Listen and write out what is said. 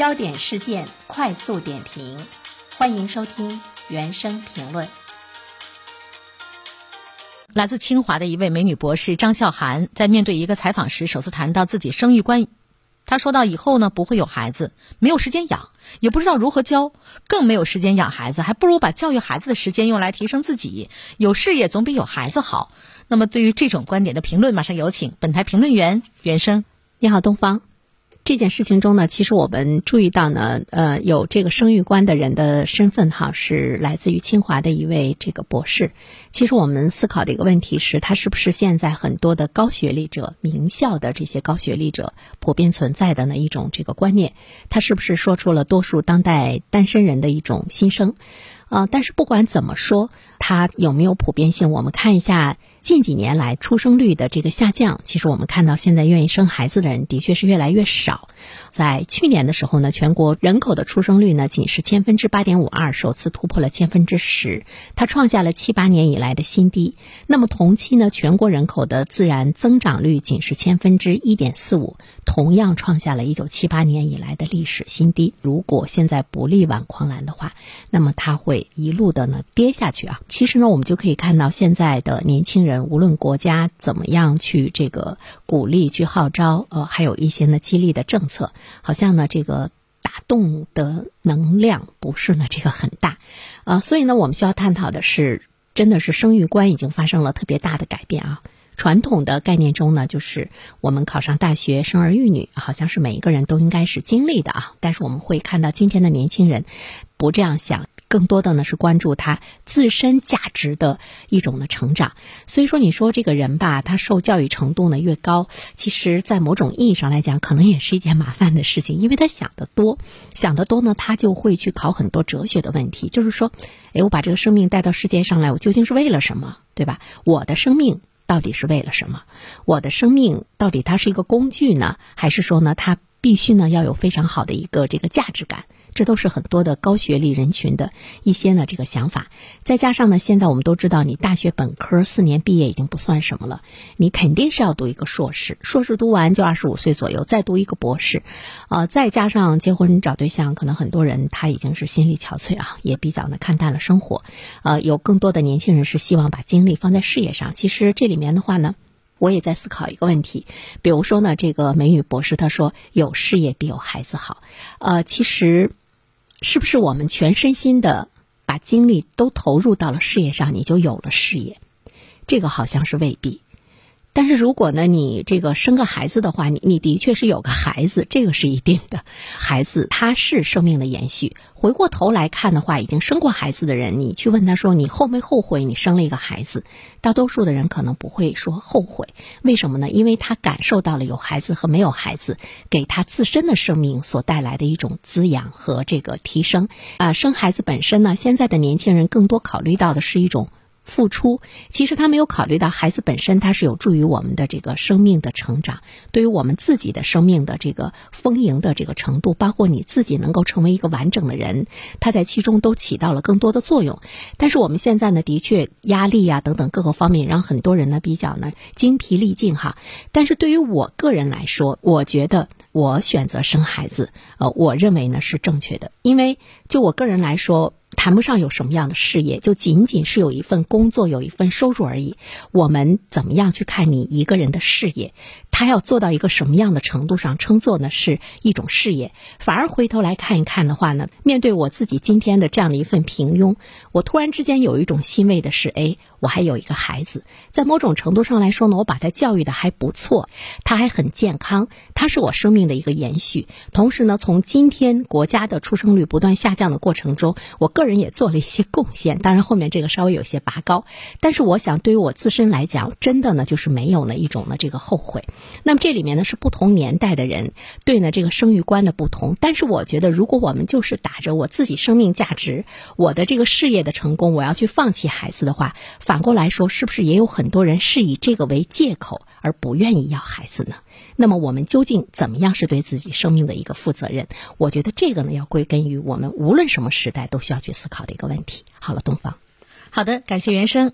焦点事件快速点评，欢迎收听原声评论。来自清华的一位美女博士张笑涵，在面对一个采访时，首次谈到自己生育观。她说到：“以后呢，不会有孩子，没有时间养，也不知道如何教，更没有时间养孩子，还不如把教育孩子的时间用来提升自己。有事业总比有孩子好。”那么，对于这种观点的评论，马上有请本台评论员袁生。你好，东方。这件事情中呢，其实我们注意到呢，呃，有这个生育观的人的身份哈，是来自于清华的一位这个博士。其实我们思考的一个问题是，他是不是现在很多的高学历者、名校的这些高学历者普遍存在的呢一种这个观念？他是不是说出了多数当代单身人的一种心声？啊，但是不管怎么说，它有没有普遍性？我们看一下。近几年来，出生率的这个下降，其实我们看到现在愿意生孩子的人的确是越来越少。在去年的时候呢，全国人口的出生率呢仅是千分之八点五二，首次突破了千分之十，它创下了七八年以来的新低。那么同期呢，全国人口的自然增长率仅是千分之一点四五，同样创下了一九七八年以来的历史新低。如果现在不力挽狂澜的话，那么它会一路的呢跌下去啊。其实呢，我们就可以看到现在的年轻人。无论国家怎么样去这个鼓励、去号召，呃，还有一些呢激励的政策，好像呢这个打动的能量不是呢这个很大，啊，所以呢我们需要探讨的是，真的是生育观已经发生了特别大的改变啊。传统的概念中呢，就是我们考上大学、生儿育女，好像是每一个人都应该是经历的啊。但是我们会看到今天的年轻人不这样想。更多的呢是关注他自身价值的一种的成长，所以说你说这个人吧，他受教育程度呢越高，其实，在某种意义上来讲，可能也是一件麻烦的事情，因为他想得多，想得多呢，他就会去考很多哲学的问题，就是说，哎，我把这个生命带到世界上来，我究竟是为了什么，对吧？我的生命到底是为了什么？我的生命到底它是一个工具呢，还是说呢，它必须呢要有非常好的一个这个价值感？这都是很多的高学历人群的一些呢这个想法，再加上呢，现在我们都知道，你大学本科四年毕业已经不算什么了，你肯定是要读一个硕士，硕士读完就二十五岁左右，再读一个博士，呃，再加上结婚找对象，可能很多人他已经是心力憔悴啊，也比较呢看淡了生活，呃，有更多的年轻人是希望把精力放在事业上。其实这里面的话呢。我也在思考一个问题，比如说呢，这个美女博士她说有事业比有孩子好，呃，其实是不是我们全身心的把精力都投入到了事业上，你就有了事业？这个好像是未必。但是如果呢，你这个生个孩子的话，你你的确是有个孩子，这个是一定的。孩子他是生命的延续。回过头来看的话，已经生过孩子的人，你去问他说你后没后悔你生了一个孩子？大多数的人可能不会说后悔。为什么呢？因为他感受到了有孩子和没有孩子给他自身的生命所带来的一种滋养和这个提升。啊，生孩子本身呢，现在的年轻人更多考虑到的是一种。付出，其实他没有考虑到孩子本身，他是有助于我们的这个生命的成长，对于我们自己的生命的这个丰盈的这个程度，包括你自己能够成为一个完整的人，他在其中都起到了更多的作用。但是我们现在呢，的确压力呀等等各个方面，让很多人呢比较呢精疲力尽哈。但是对于我个人来说，我觉得我选择生孩子，呃，我认为呢是正确的，因为就我个人来说。谈不上有什么样的事业，就仅仅是有一份工作，有一份收入而已。我们怎么样去看你一个人的事业？他要做到一个什么样的程度上，称作呢是一种事业？反而回头来看一看的话呢，面对我自己今天的这样的一份平庸，我突然之间有一种欣慰的是，哎，我还有一个孩子，在某种程度上来说呢，我把他教育的还不错，他还很健康，他是我生命的一个延续。同时呢，从今天国家的出生率不断下降的过程中，我个人人也做了一些贡献。当然后面这个稍微有些拔高，但是我想对于我自身来讲，真的呢就是没有呢一种呢这个后悔。那么这里面呢是不同年代的人对呢这个生育观的不同，但是我觉得如果我们就是打着我自己生命价值、我的这个事业的成功，我要去放弃孩子的话，反过来说，是不是也有很多人是以这个为借口而不愿意要孩子呢？那么我们究竟怎么样是对自己生命的一个负责任？我觉得这个呢要归根于我们无论什么时代都需要去思考的一个问题。好了，东方，好的，感谢原声。